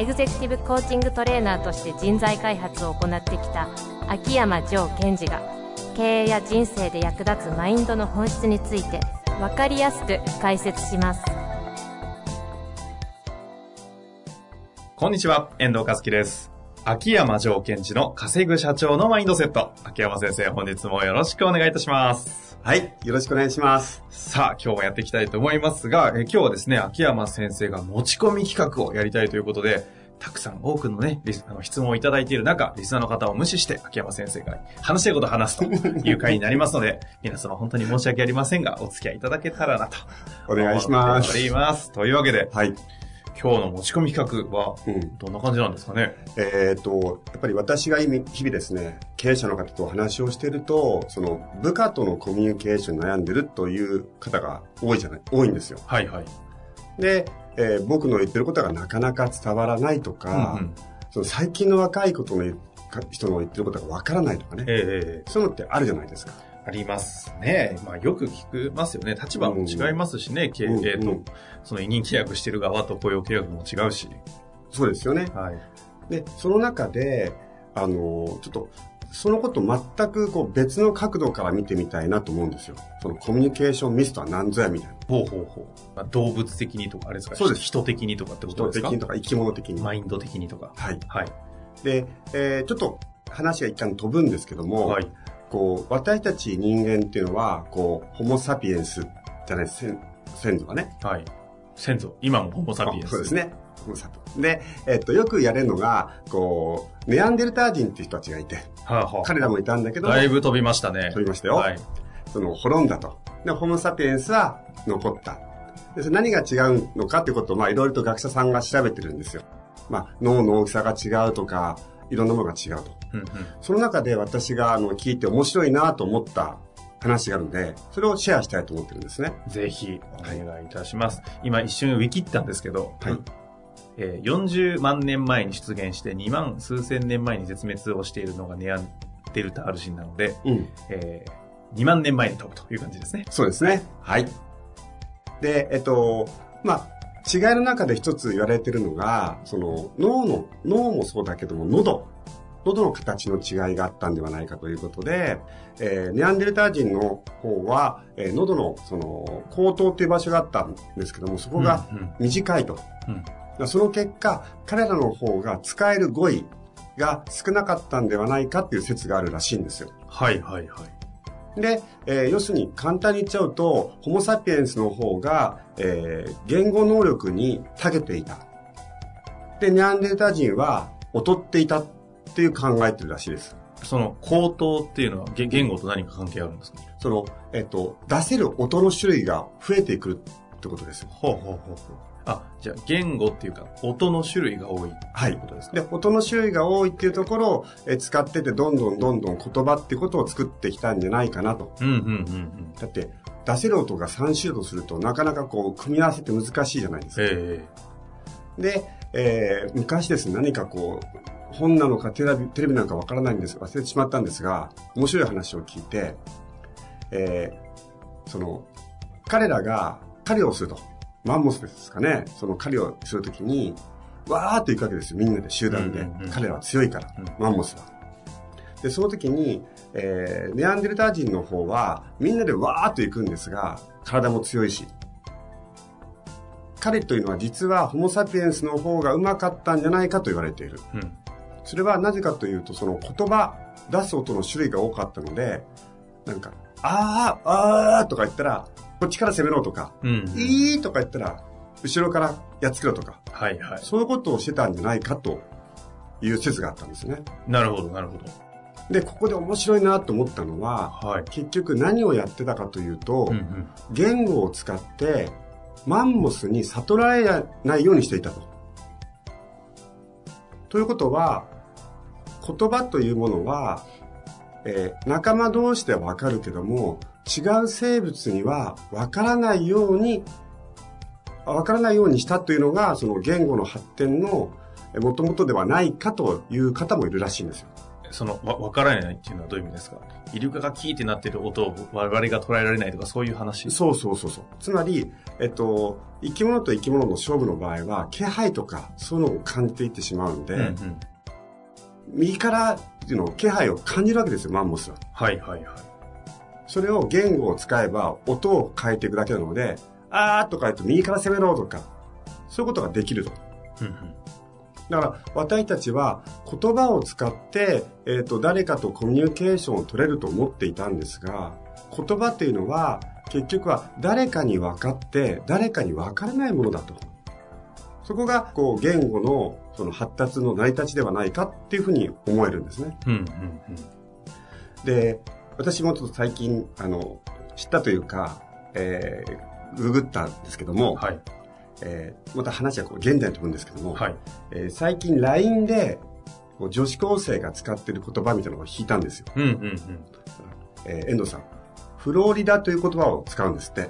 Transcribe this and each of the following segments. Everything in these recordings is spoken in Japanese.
エグゼクティブコーチングトレーナーとして人材開発を行ってきた秋山城賢治が経営や人生で役立つマインドの本質について分かりやすく解説しますこんにちは、遠藤和樹です。秋山城賢治の稼ぐ社長のマインドセット。秋山先生、本日もよろしくお願いいたします。はい。よろしくお願いします。さあ、今日もやっていきたいと思いますが、え今日はですね、秋山先生が持ち込み企画をやりたいということで、たくさん多くのね、リスあの質問をいただいている中、リスナーの方を無視して、秋山先生が話したいことを話すという回になりますので、皆様本当に申し訳ありませんが、お付き合いいただけたらなと。お願いしますます。というわけで、はい。今日の持ち込み企画は、うん。どんな感じなんですかね？えっ、と、やっぱり私が今日々ですね、経営者の方とお話をしていると、その部下とのコミュニケーションに悩んでるという方が多いじゃない、多いんですよ。はいはい。で、えー僕の言ってることがなかなか伝わらないとか、うんうんその最近の若いことの人の言ってることがわからないとかね、ええええそういうのってあるじゃないですか。ありますね。まあよく聞きますよね。立場も違いますしね。経営と、うんうんその委任契約してる側と雇用契約も違うし。そうですよね。はい。で、その中で、あの、ちょっと、そのこと全くこう別の角度から見てみたいなと思うんですよ。そのコミュニケーションミスとは何ぞやみたいな。ほうほうほう。まあ、動物的にとか、あれですか？そうです人的にとかってこと人ですか？的にとか生き物的に。マインド的にとか。はい。はい。で、えーちょっと話が一旦飛ぶんですけども、はい。こう、私たち人間っていうのは、こう、ホモサピエンスじゃない、先先祖がね。はい。先祖。今もホモサピエンス。そうです。ね。ホモサピエンス。で、えっと、よくやれるのが、こう、ネアンデルター人っていう人たちがいて、はあ、はあ、彼らもいたんだけど、だいぶ飛びましたね。飛びましたよはい。その、滅んだと。で、ホモサピエンスは残った。でそれ何が違うのかっていうことを、まあ、いろいろと学者さんが調べてるんですよ。まあ、脳の大きさが違うとか、いろんなものが違うと。うんうん。その中で私が、あの、聞いて面白いなと思った話があるので、それをシェアしたいと思ってるんですね。ぜひ、お願いいたします。今一瞬ウィキったんですけど、はいえー40万年前に出現して2万数千年前に絶滅をしているのがネアンデルタール人なので、うん。えー2万年前に飛ぶという感じですね。そうですね。はい。で、えっと、まあ、違いの中で一つ言われてるのが、その脳の、脳もそうだけども、喉。喉の形の違いがあったんではないかということで、えーネアンデルター人の方は、えー喉の、その、口頭という場所があったんですけども、そこがうんうん短いと。うんその結果、彼らの方が使える語彙が少なかったんではないかっていう説があるらしいんですよ。はいはいはい。で、えー要するに簡単に言っちゃうと、ホモ・サピエンスの方が、えー言語能力に長けていた。で、ネアンデルタ人は劣っていたっていう考えてるらしいです。その口頭っていうのはげ言語と何か関係あるんですか？その、えっ、と、出せる音の種類が増えてくるってことです。ほうほうほうほう。あ、じゃあ言語っていうか音の種類が多いはいということですか？で、音の種類が多いっていうところを、えー使ってて、どんどんどんどん言葉ってことを作ってきたんじゃないかなと。うんうんうんうん。だって、出せる音が3種類とすると、なかなかこう、組み合わせって難しいじゃないですか。えで、えー昔ですね、何かこう、本なのかテレビテレビなんかわからないんです忘れてしまったんですが、面白い話を聞いて、えーその、彼らが狩りをすると。マンモスですかね。その狩りをするときに、わーって行くわけですよ。みんなで集団で。彼らは強いから、うんマンモスは。で、その時に、えーネアンデルター人の方は、みんなでわーっと行くんですが、体も強いし、彼というのは実はホモ・サピエンスの方がうまかったんじゃないかと言われている。えうん。それはなぜかというと、その言葉、出す音の種類が多かったので、なんか、あー、あーとか言ったら、こっちから攻めろとか、うん。いいとか言ったら、後ろからやっつけろとか、はいはい。そういうことをしてたんじゃないかという説があったんですね。なるほどなるほど。で、ここで面白いなと思ったのは、はい。結局何をやってたかというと、うんうん。言語を使ってマンモスに悟られないようにしていたと。ということは、言葉というものは、えー仲間同士ではわかるけども、違う生物にはわからないように、わからないようにしたというのが、その言語の発展のもともとではないかという方もいるらしいんですよ。その、わ、わからないっていうのはどういう意味ですか？イルカがキーってなってる音を我々が捉えられないとかそういう話？そうそうそうそう。つまり、えっと、生き物と生き物の勝負の場合は、気配とか、そういうのを感じていってしまうんで、うんうん。右からっていうの気配を感じるわけですよ、マンモスは。はいはいはい。それを言語を使えば、音を変えていくだけなので、あーとか言うと右から攻めろとか、そういうことができると。うんうん。だから、私たちは言葉を使って、えっ、と、誰かとコミュニケーションを取れると思っていたんですが、言葉っていうのは、結局は誰かに分かって、誰かに分からないものだと。そこが、こう、言語の、その発達の成り立ちではないかっていうふうに思えるんですね。うんうんで、私もちょっと最近、あの、知ったというか、えー、ググったんですけども、うん。はい。えーまた話はこう現代に飛ぶんですけども、はい。えー最近 LINE でこう女子高生が使ってる言葉みたいなのを引いたんですよ。うんうんうん。えー遠藤さん。フロリダという言葉を使うんですって。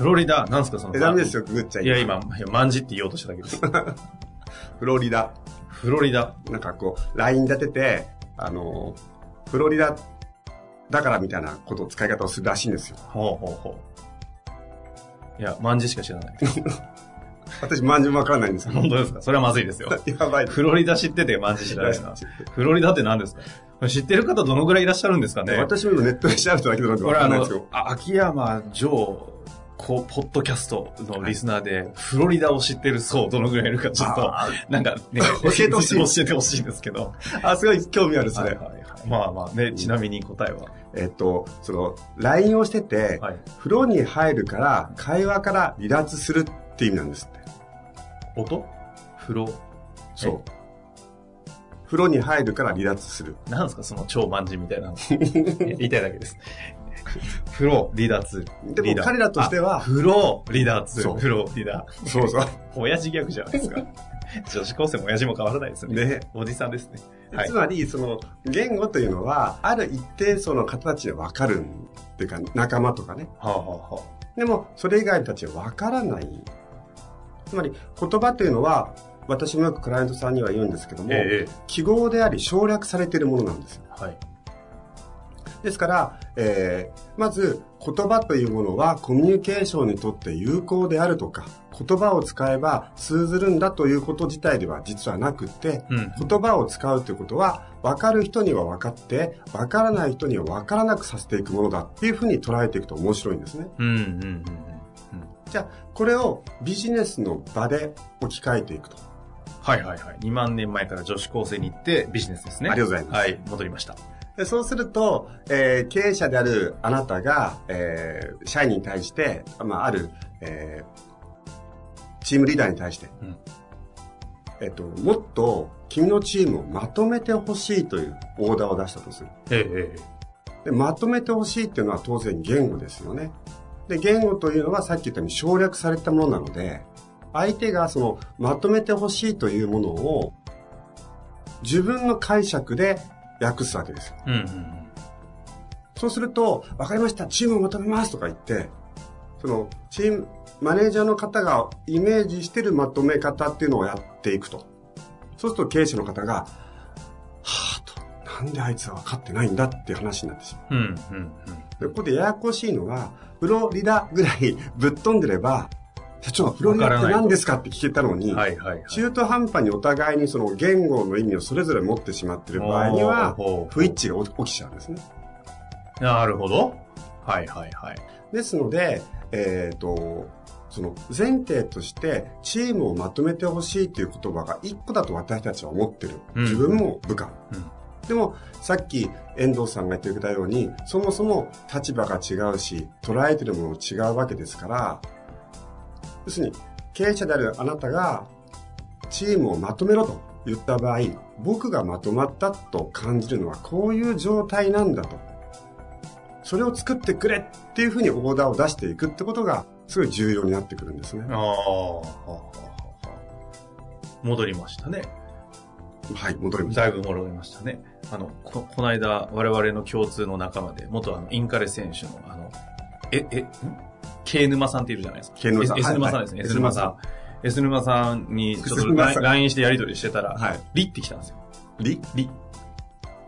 フロリダ、なんすかその。え、ダメですよ、ググっちゃいや、今、いや、マンジって言おうとしただけです。フロリダ。フロリダ。なんかこう、LINE 立てて、あの、フロリダだからみたいなことを使い方をするらしいんですよ。ほうほうほう。いや、マンジしか知らない。私、まんじゅうわからないんですけど。本当ですか？それはまずいですよ。やばい。フロリダ知っててマンジ知らないな。フロリダって何ですか？知ってる方どのぐらいいらっしゃるんですかね？私も今ネットで調べただけなのでわかんないですけど。、あ秋山城、こう、ポッドキャストのリスナーで、フロリダを知ってる層どのぐらいいるかちょっと、なんかね、教えてほしい教えてほしいんですけど。あ、すごい興味ある、それ。まあまあね、ちなみに答えは。えっと、その、LINE をしてて、はい。風呂に入るから、会話から離脱するって意味なんですって。音？風呂。そう。風呂に入るから離脱する。なんですかその超万人みたいなの。言いたいだけです。風呂、離脱。でも彼らとしてはあ風呂、離脱。そう風呂、離脱。そうそう。親父ギャグじゃないですか。女子高生も親父も変わらないですね。ねおじさんですね。はいつ。まり、その、言語というのは、ある一定層の方たちでわかるっていうか、仲間とかね。はあ、はあはでも、それ以外のたちはわからない。つまり、言葉というのは、私もよくクライアントさんには言うんですけども、ええ記号であり省略されているものなんですよ。あ、はい。ですから、えーまず言葉というものはコミュニケーションにとって有効であるとか、言葉を使えば通ずるんだということ自体では実はなくって、うん。言葉を使うということは、分かる人には分かって、分からない人には分からなくさせていくものだっていうふうに捉えていくと面白いんですね。うん、うん、うんうん。じゃあ、これをビジネスの場で置き換えていくと。はいはいはい。2万年前から女子高生に行ってビジネスですね。ありがとうございますはい、戻りました。でそうすると、えー経営者であるあなたが、えー社員に対して、まあ、ある、えーチームリーダーに対して、うんえっと、もっと君のチームをまとめてほしいというオーダーを出したとする。ええ、ええ。で、まとめてほしいっていうのは当然言語ですよね。で、言語というのはさっき言ったように省略されたものなので、相手がそのまとめてほしいというものを自分の解釈で訳すわけですよ。うん、うんそうすると、わかりました、チームをまとめますとか言って、その、チーム、マネージャーの方がイメージしてるまとめ方っていうのをやっていくと。そうすると経営者の方が、はぁと、なんであいつは分かってないんだっていう話になってしまう。うん。うん、うん、でここでややこしいのが、フロリダぐらいぶっ飛んでれば、社長、フロリダって何ですかって聞けたのに、うん。はいはいはい。中途半端にお互いにその言語の意味をそれぞれ持ってしまっている場合には不一致が起きちゃうんですね。なるほど。はいはいはい。ですので、えっ、と、その前提としてチームをまとめてほしいという言葉が一個だと私たちは思ってる。うん自分も部下。うんでも、さっき遠藤さんが言ってくれたように、そもそも立場が違うし、捉えてるものも違うわけですから、要するに、経営者であるあなたが、チームをまとめろと言った場合、僕がまとまったと感じるのはこういう状態なんだと。それを作ってくれっていうふうにオーダーを出していくってことが、すごい重要になってくるんですね。ああ、戻りましたね。はい、戻りました。だいぶ戻りましたね。あの、こ、この間、我々の共通の仲間で、元あの、インカレ選手の、あの、え、え、ん？?K 沼さんっているじゃないですか。K 沼さん S, はい沼さんですね。はい S 沼さん。S 沼さんに、ちょっと LINE してやり取りしてたら、はいリってきたんですよ。リ？リ。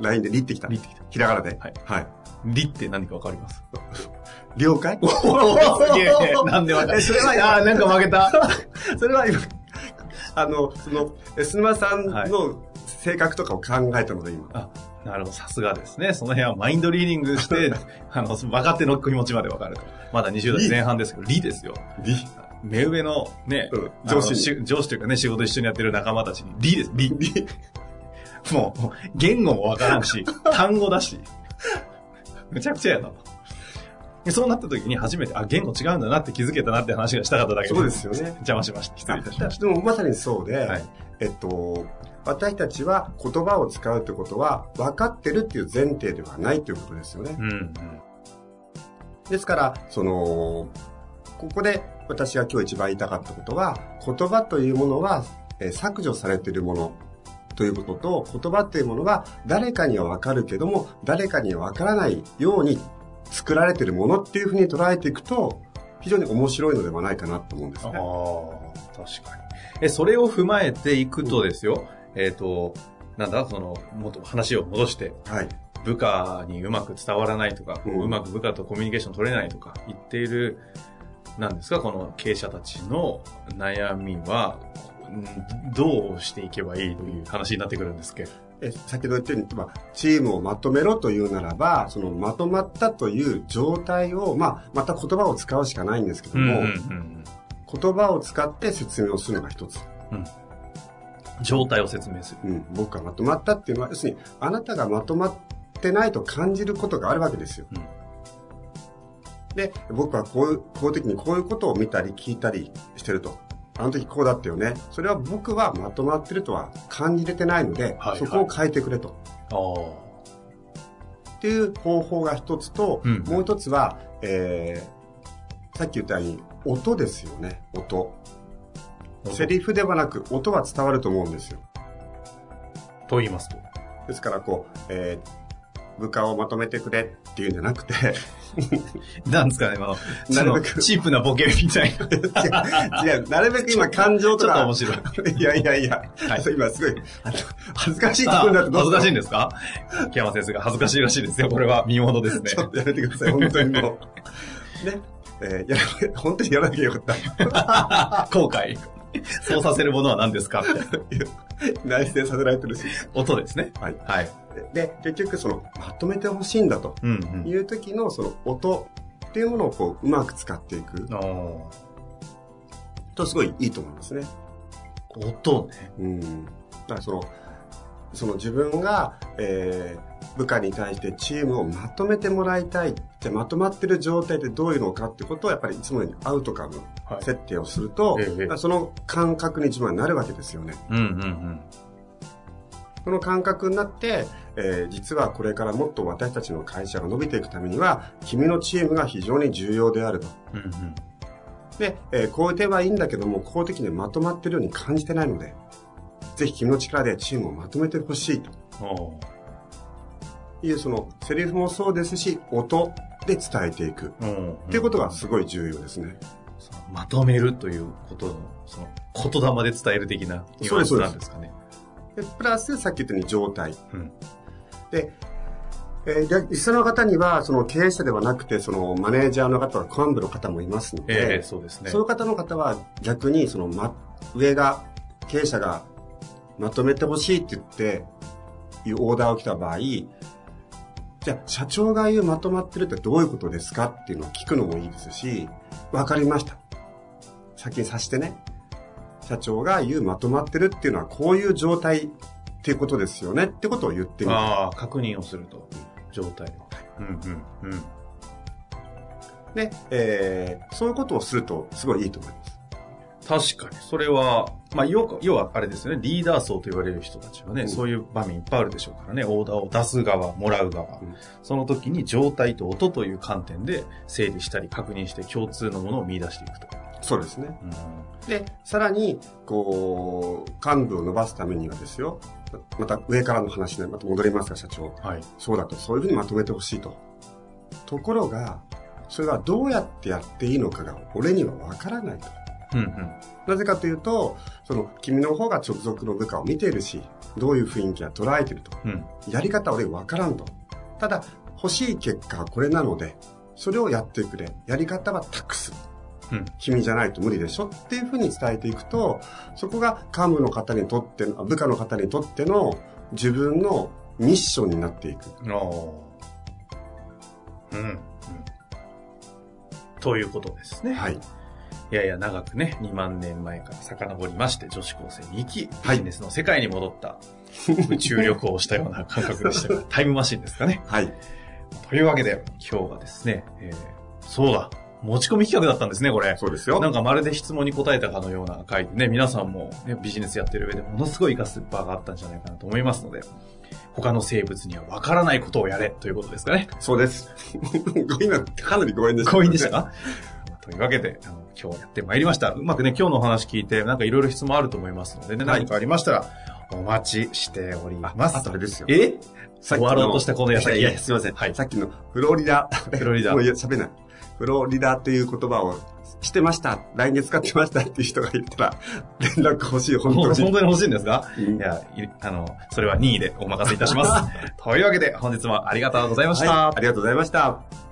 ?LINE でリってきた。リってきた。ひらがなで？はい。はい。リって何かわかります？了解？おすげえ。なんでわかる？えそれはあーなんか負けた。それは今、あの、その、S 沼さんはいの性格とかを考えたので今。あ、なるほど。さすがですね。その辺はマインドリーディングして、あの、若手の気持ちまでわかると。まだ20代前半ですけど、リですよ。リ。目上のね、うん上司上司というかね、仕事一緒にやってる仲間たちに、リです、リ。リ。もう、言語もわからんし、単語だし、むちゃくちゃやなそうなった時に初めて、あ、言語違うんだなって気づけたなって話がしたかっただけそうですよね邪魔しました。失礼いたしましでもまさにそうで、はいえっと、私たちは言葉を使うってことは分かってるっていう前提ではないということですよねた。。うん、うん。ですから、その、ここで私が今日一番言いたかったことは、言葉というものは、えー削除されているものということと、言葉というものは誰かには分かるけども、誰かには分からないように作られているものっていうふうに捉えていくと、非常に面白いのではないかなと思うんですああね。確かに。え、それを踏まえていくとですよ、えっ、と、なんだ、その、もっと話を戻して、はい。部下にうまく伝わらないとか、うんうまく部下とコミュニケーション取れないとか言っている、なんですか、この経営者たちの悩みは、うんどうしていけばいいという話になってくるんですけ？ど。え先ほど言ったように、まあ、チームをまとめろというならば、そのまとまったという状態を、まあ、また言葉を使うしかないんですけども、ん言葉を使って説明をするのが一つ。状態を説明する。うん、僕がまとまったっていうのは、要するに、あなたがまとまってないと感じることがあるわけですよ。うんで、僕はこういう、こういう時にこういうことを見たり聞いたりしてると。あの時こうだったよね。それは僕はまとまってるとは感じれてないので、はいそこを変えてくれと。ああ。っていう方法が一つと、うんもう一つは、えー、さっき言ったように、音ですよね、音。セリフではなく、音は伝わると思うんですよ。と言いますと。ですから、こう、えー、部下をまとめてくれっていうんじゃなくて、なんですかね、まあ、なるべくチープなボケみたいな。違う、違うなるべく今感情とか。ちょっと面白い。いやいやいや、はい今すごい、恥ずかしいってあ言うんだって恥ずかしいんでですか？木山先生が恥ずかしいらしいですよ。これは見物ですね。ちょっとやめてください、本当にもう。ね。えー、やらな本当にやらなきゃよかった。後悔。そうさせるものは何ですか？っ て内省させられてるし。音ですね。はい。はい。で、結局その、まとめてほしいんだとうんいう時のその音っていうものをこう、うまく使っていくとすごいいいと思いますね。ー音ね。うん。だからその、その自分が、えー、部下に対してチームをまとめてもらいたい。じゃあまとまってる状態でどういうのかってことをやっぱりいつもようにアウトカムはい。設定をすると、ええその感覚に自分はなるわけですよね。うんうんうん。その感覚になって、えー実はこれからもっと私たちの会社が伸びていくためには、君のチームが非常に重要であると。うんうん。で、えーこういう手はいいんだけども、こういう時にまとまってるように感じてないので、ぜひ君の力でチームをまとめてほしいという、その、セリフもそうですし、音で伝えていく。うん。っていうことがすごい重要ですね。そのまとめるということの、その、言霊で伝える的なニュアンスなんですかね。でプラス、さっき言ったように状態。うん。で、えーで、リスナーの方には、その経営者ではなくて、そのマネージャーの方は幹部の方もいますので、ええそうですね。そういう方の方は逆に、その、ま、上が、経営者がまとめてほしいって言って、いうオーダーを来た場合、じゃあ、社長が言うまとまってるってどういうことですかっていうのを聞くのもいいですし、わかりました。先にさしてね。社長が言うまとまってるっていうのはこういう状態っていうことですよねってことを言ってみる。ああ、確認をすると。状態を。うんうんうん。で、えー、そういうことをするとすごいいいと思います。確かに。それは、まあ、要は、要はあれですよね。リーダー層と言われる人たちはね、うんそういう場面いっぱいあるでしょうからね。オーダーを出す側、もらう側。うんその時に状態と音という観点で整理したり確認して共通のものを見出していくと。そうですね。うんで、さらに、こう、幹部を伸ばすためにはですよ、また上からの話でまた戻りますが、社長。はい。そうだと、そういうふうにまとめてほしいと。ところが、それがどうやってやっていいのかが俺にはわからないと。うんうん。なぜかというと、その、君の方が直属の部下を見ているし、どういう雰囲気は捉えていると。うん。やり方は俺わからんと。ただ、欲しい結果はこれなので、それをやってくれ。やり方は託す。うん。君じゃないと無理でしょっていうふうに伝えていくと、そこが幹部の方にとっての、部下の方にとっての自分のミッションになっていく。うん。うん。ということですね。はい。いやいや、長くね、2万年前から遡りまして、女子高生に行き、はいビジネスの世界に戻った、宇宙旅行をしたような感覚でしたが、タイムマシンですかね。はい。というわけで、今日はですね、えーそうだ、持ち込み企画だったんですね、これ。そうですよ。なんかまるで質問に答えたかのような回でね、皆さんも、ね、ビジネスやってる上でものすごい活かす場があったんじゃないかなと思いますので、他の生物にはわからないことをやれということですかね。そうです。今、かなり強引でした、強引でしたか？というわけで、あの、今日やってまいりました。うまくね、今日のお話聞いて、なんかいろいろ質問あると思いますのでね、はい何かありましたら、お待ちしておりあ、ます。あとあれですよ。え？終わろうとしたこの矢先いやいや、すいません。はいさっきのフロリダ。フロリダもう喋れない。フロリダっていう言葉をしてました。来月使ってましたっていう人がいたら、連絡欲しい、本当に。本当に欲しいんですか？うんいや、いあの、それは任意でお任せいたします。というわけで、本日もありがとうございました。はい、ありがとうございました。